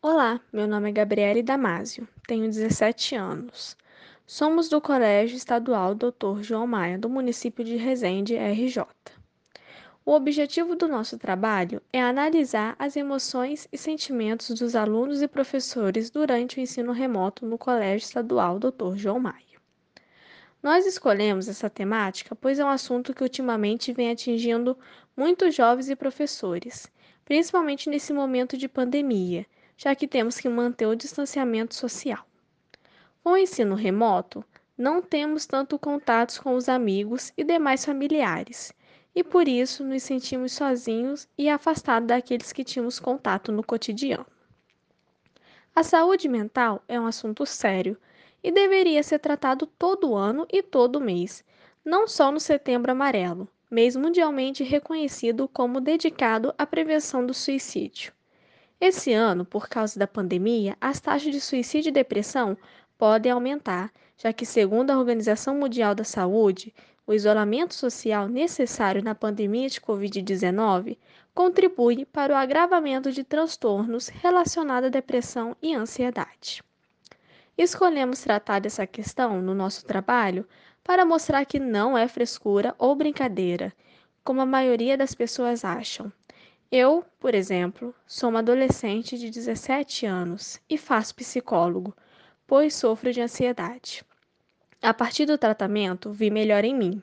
Olá, meu nome é Gabriele Damásio, tenho 17 anos. Somos do Colégio Estadual Dr. João Maia, do município de Resende, RJ. O objetivo do nosso trabalho é analisar as emoções e sentimentos dos alunos e professores durante o ensino remoto no Colégio Estadual Dr. João Maia. Nós escolhemos essa temática pois é um assunto que ultimamente vem atingindo muitos jovens e professores, principalmente nesse momento de pandemia, já que temos que manter o distanciamento social. Com o ensino remoto, não temos tanto contatos com os amigos e demais familiares, e por isso nos sentimos sozinhos e afastados daqueles que tínhamos contato no cotidiano. A saúde mental é um assunto sério e deveria ser tratado todo ano e todo mês, não só no Setembro Amarelo, mês mundialmente reconhecido como dedicado à prevenção do suicídio. Esse ano, por causa da pandemia, as taxas de suicídio e depressão podem aumentar, já que, segundo a Organização Mundial da Saúde, o isolamento social necessário na pandemia de Covid-19 contribui para o agravamento de transtornos relacionados à depressão e ansiedade. Escolhemos tratar dessa questão no nosso trabalho para mostrar que não é frescura ou brincadeira, como a maioria das pessoas acham. Eu, por exemplo, sou uma adolescente de 17 anos e faço psicólogo, pois sofro de ansiedade. A partir do tratamento, vi melhor em mim.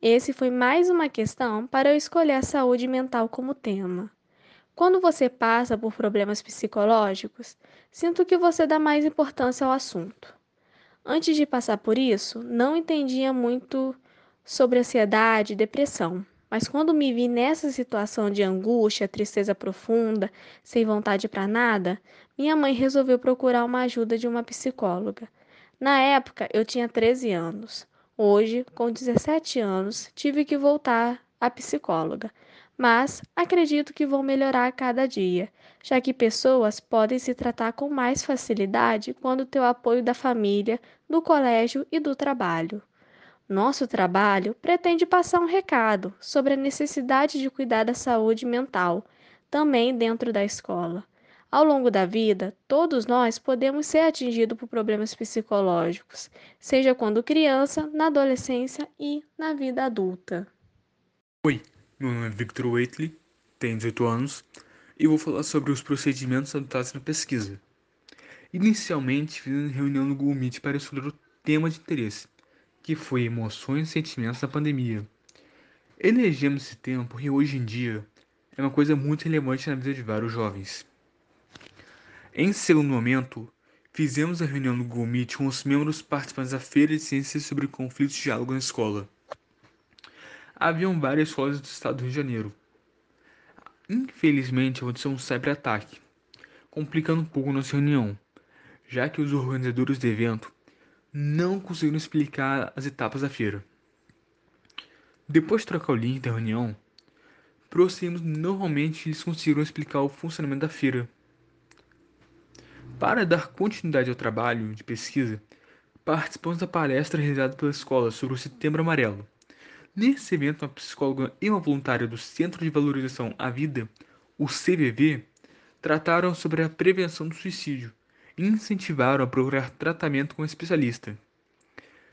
Esse foi mais uma questão para eu escolher a saúde mental como tema. Quando você passa por problemas psicológicos, sinto que você dá mais importância ao assunto. Antes de passar por isso, não entendia muito sobre ansiedade e depressão, mas quando me vi nessa situação de angústia, tristeza profunda, sem vontade para nada, minha mãe resolveu procurar uma ajuda de uma psicóloga. Na época, eu tinha 13 anos. Hoje, com 17 anos, tive que voltar à psicóloga mas acredito que vão melhorar a cada dia, já que pessoas podem se tratar com mais facilidade quando tem o apoio da família, do colégio e do trabalho. Nosso trabalho pretende passar um recado sobre a necessidade de cuidar da saúde mental, também dentro da escola. Ao longo da vida, todos nós podemos ser atingidos por problemas psicológicos, seja quando criança, na adolescência e na vida adulta. Oi, meu nome é Victor Waitley, tenho 18 anos e vou falar sobre os procedimentos adotados na pesquisa. Inicialmente, fiz uma reunião no Google Meet para estudar o tema de interesse, que foi emoções e sentimentos na pandemia. Elegemos esse tema porque hoje em dia é uma coisa muito relevante na vida de vários jovens. Em segundo momento, fizemos a reunião no Google Meet com os membros participantes da Feira de Ciências sobre conflitos de diálogo na escola haviam várias escolas do estado do Rio de Janeiro. Infelizmente, aconteceu um cyberataque, complicando um pouco nossa reunião, já que os organizadores do evento não conseguiram explicar as etapas da feira. Depois de trocar o link da reunião, prosseguimos normalmente eles conseguiram explicar o funcionamento da feira. Para dar continuidade ao trabalho de pesquisa, participamos da palestra realizada pela escola sobre o Setembro Amarelo, Nesse evento, uma psicóloga e uma voluntária do Centro de Valorização à Vida, o CVV, trataram sobre a prevenção do suicídio e incentivaram a procurar tratamento com um especialista.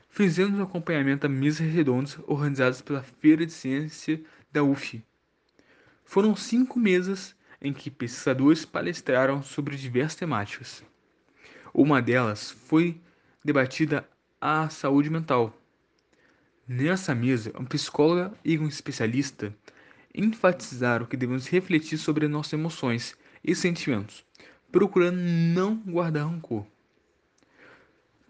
Fizemos um acompanhamento a mesas redondas organizadas pela Feira de Ciência da UF. Foram cinco mesas em que pesquisadores palestraram sobre diversas temáticas. Uma delas foi debatida a saúde mental Nessa mesa, um psicóloga e um especialista enfatizaram que devemos refletir sobre nossas emoções e sentimentos, procurando não guardar rancor.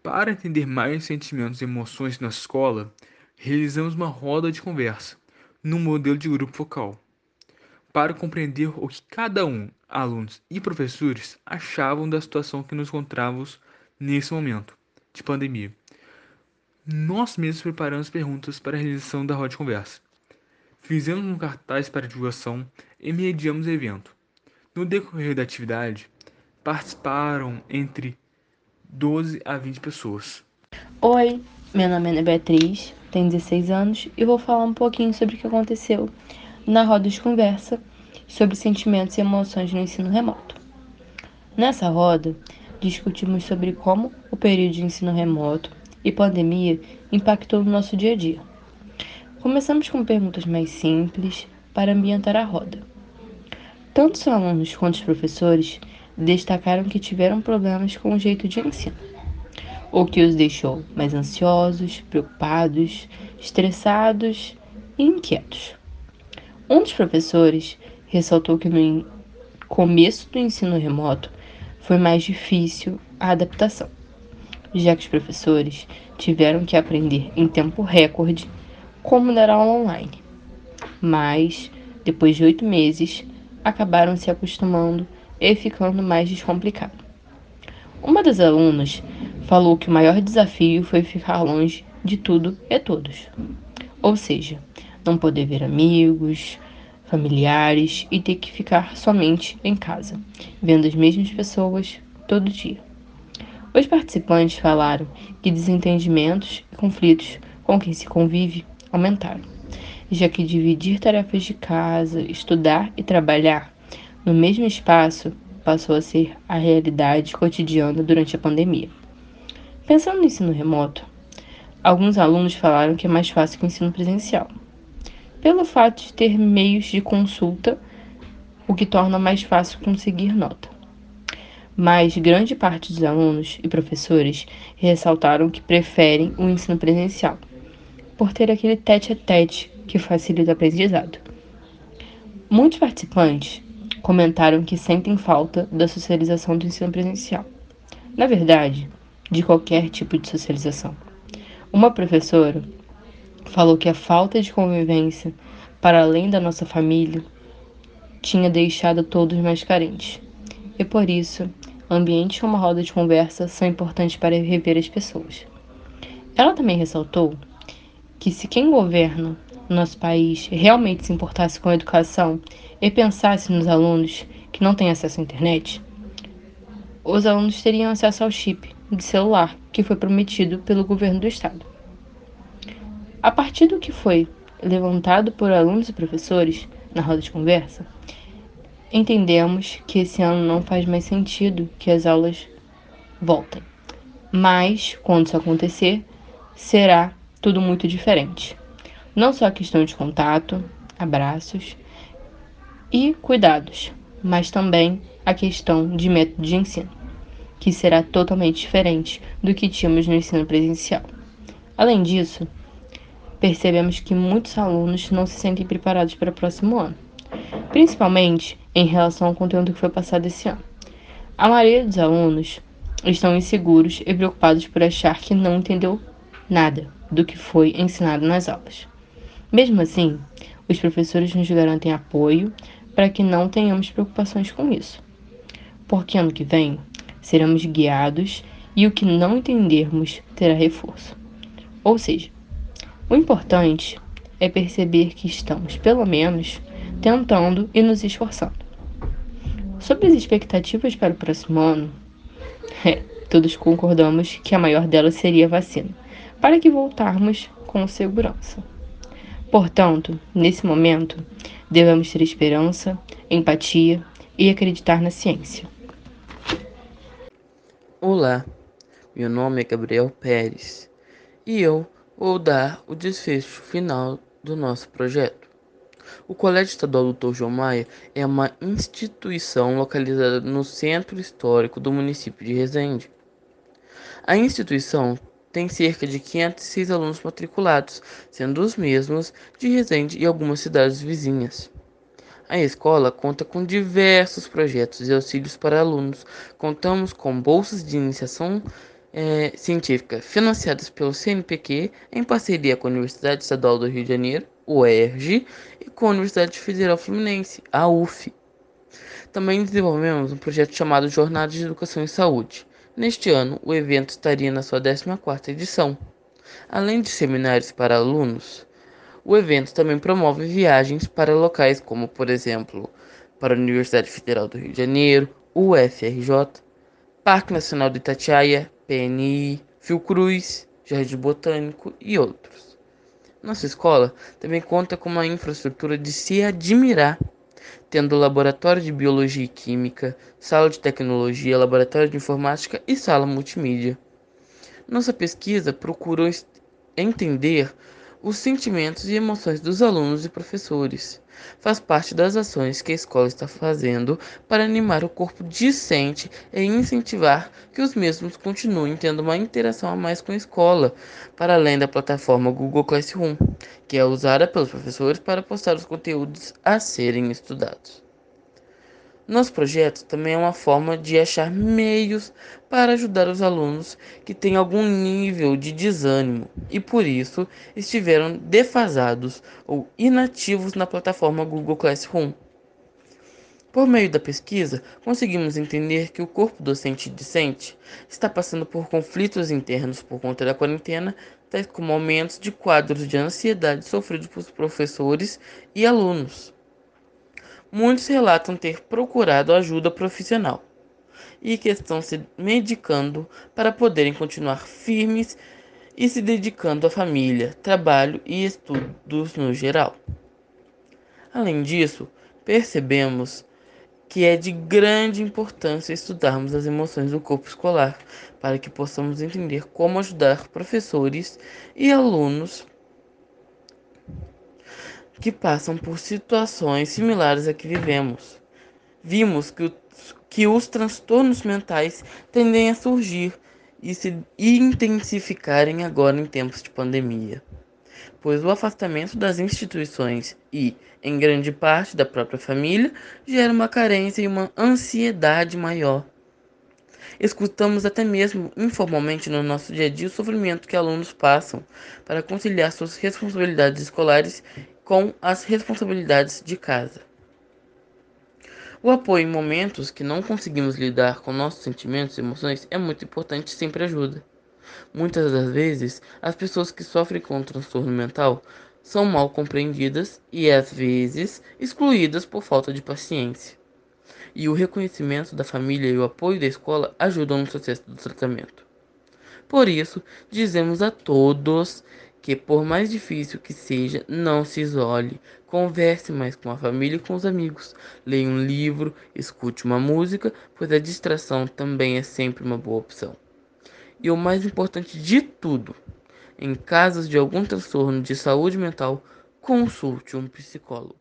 Para entender mais sentimentos e emoções na escola, realizamos uma roda de conversa, no modelo de grupo focal, para compreender o que cada um, alunos e professores, achavam da situação que nos encontrávamos nesse momento de pandemia nós mesmos preparamos perguntas para a realização da roda de conversa. Fizemos um cartaz para divulgação e mediamos o evento. No decorrer da atividade, participaram entre 12 a 20 pessoas. Oi, meu nome é Beatriz, tenho 16 anos e vou falar um pouquinho sobre o que aconteceu na roda de conversa sobre sentimentos e emoções no ensino remoto. Nessa roda, discutimos sobre como o período de ensino remoto e pandemia impactou no nosso dia a dia. Começamos com perguntas mais simples para ambientar a roda. Tanto os alunos quanto os professores destacaram que tiveram problemas com o jeito de ensino, o que os deixou mais ansiosos, preocupados, estressados e inquietos. Um dos professores ressaltou que no começo do ensino remoto foi mais difícil a adaptação, já que os professores tiveram que aprender em tempo recorde como dar aula online. Mas, depois de oito meses, acabaram se acostumando e ficando mais descomplicado. Uma das alunas falou que o maior desafio foi ficar longe de tudo e todos. Ou seja, não poder ver amigos, familiares e ter que ficar somente em casa, vendo as mesmas pessoas todo dia. Os participantes falaram que desentendimentos e conflitos com quem se convive aumentaram, já que dividir tarefas de casa, estudar e trabalhar no mesmo espaço passou a ser a realidade cotidiana durante a pandemia. Pensando no ensino remoto, alguns alunos falaram que é mais fácil que o ensino presencial, pelo fato de ter meios de consulta, o que torna mais fácil conseguir nota. Mas grande parte dos alunos e professores ressaltaram que preferem o ensino presencial, por ter aquele tete a tete que facilita o aprendizado. Muitos participantes comentaram que sentem falta da socialização do ensino presencial. Na verdade, de qualquer tipo de socialização. Uma professora falou que a falta de convivência para além da nossa família tinha deixado todos mais carentes. E por isso, ambientes como a roda de conversa são importantes para rever as pessoas. Ela também ressaltou que se quem governa no nosso país realmente se importasse com a educação e pensasse nos alunos que não têm acesso à internet, os alunos teriam acesso ao chip de celular que foi prometido pelo governo do estado. A partir do que foi levantado por alunos e professores na roda de conversa, entendemos que esse ano não faz mais sentido que as aulas voltem. Mas, quando isso acontecer, será tudo muito diferente. Não só a questão de contato, abraços e cuidados, mas também a questão de método de ensino, que será totalmente diferente do que tínhamos no ensino presencial. Além disso, percebemos que muitos alunos não se sentem preparados para o próximo ano, principalmente em relação ao conteúdo que foi passado esse ano. A maioria dos alunos estão inseguros e preocupados por achar que não entendeu nada do que foi ensinado nas aulas. Mesmo assim, os professores nos garantem apoio para que não tenhamos preocupações com isso, porque ano que vem seremos guiados e o que não entendermos terá reforço. Ou seja, o importante é perceber que estamos, pelo menos, tentando e nos esforçando. Sobre as expectativas para o próximo ano, é, todos concordamos que a maior delas seria a vacina, para que voltarmos com segurança. Portanto, nesse momento, devemos ter esperança, empatia e acreditar na ciência. Olá, meu nome é Gabriel Pérez e eu ou dar o desfecho final do nosso projeto. O Colégio Estadual Dr. João Maia é uma instituição localizada no centro histórico do município de Resende. A instituição tem cerca de 506 alunos matriculados, sendo os mesmos de Resende e algumas cidades vizinhas. A escola conta com diversos projetos e auxílios para alunos. Contamos com bolsas de iniciação é, científica financiadas pelo CNPq em parceria com a Universidade Estadual do Rio de Janeiro, UERJ, e com a Universidade Federal Fluminense, a UF. Também desenvolvemos um projeto chamado Jornada de Educação e Saúde. Neste ano, o evento estaria na sua 14ª edição. Além de seminários para alunos, o evento também promove viagens para locais como, por exemplo, para a Universidade Federal do Rio de Janeiro, UFRJ, Parque Nacional de Itatiaia, PNI, Fiocruz, Jardim Botânico e outros. Nossa escola também conta com uma infraestrutura de se admirar. Tendo laboratório de biologia e química, sala de tecnologia, laboratório de informática e sala multimídia. Nossa pesquisa procurou entender os sentimentos e emoções dos alunos e professores. Faz parte das ações que a escola está fazendo para animar o corpo discente e incentivar que os mesmos continuem tendo uma interação a mais com a escola, para além da plataforma Google Classroom, que é usada pelos professores para postar os conteúdos a serem estudados. Nosso projeto também é uma forma de achar meios para ajudar os alunos que têm algum nível de desânimo e por isso estiveram defasados ou inativos na plataforma Google Classroom. Por meio da pesquisa, conseguimos entender que o corpo docente e discente está passando por conflitos internos por conta da quarentena, tais como aumentos de quadros de ansiedade sofridos por professores e alunos muitos relatam ter procurado ajuda profissional e que estão se medicando para poderem continuar firmes e se dedicando à família, trabalho e estudos no geral. Além disso, percebemos que é de grande importância estudarmos as emoções do corpo escolar para que possamos entender como ajudar professores e alunos que passam por situações similares a que vivemos. Vimos que, o, que os transtornos mentais tendem a surgir e se intensificarem agora em tempos de pandemia, pois o afastamento das instituições e, em grande parte, da própria família gera uma carência e uma ansiedade maior. Escutamos até mesmo informalmente no nosso dia a dia o sofrimento que alunos passam para conciliar suas responsabilidades escolares com as responsabilidades de casa. O apoio em momentos que não conseguimos lidar com nossos sentimentos e emoções é muito importante e sempre ajuda. Muitas das vezes, as pessoas que sofrem com um transtorno mental são mal compreendidas e às vezes excluídas por falta de paciência. E o reconhecimento da família e o apoio da escola ajudam no sucesso do tratamento. Por isso, dizemos a todos que por mais difícil que seja, não se isole. Converse mais com a família e com os amigos. Leia um livro, escute uma música, pois a distração também é sempre uma boa opção. E o mais importante de tudo, em casos de algum transtorno de saúde mental, consulte um psicólogo.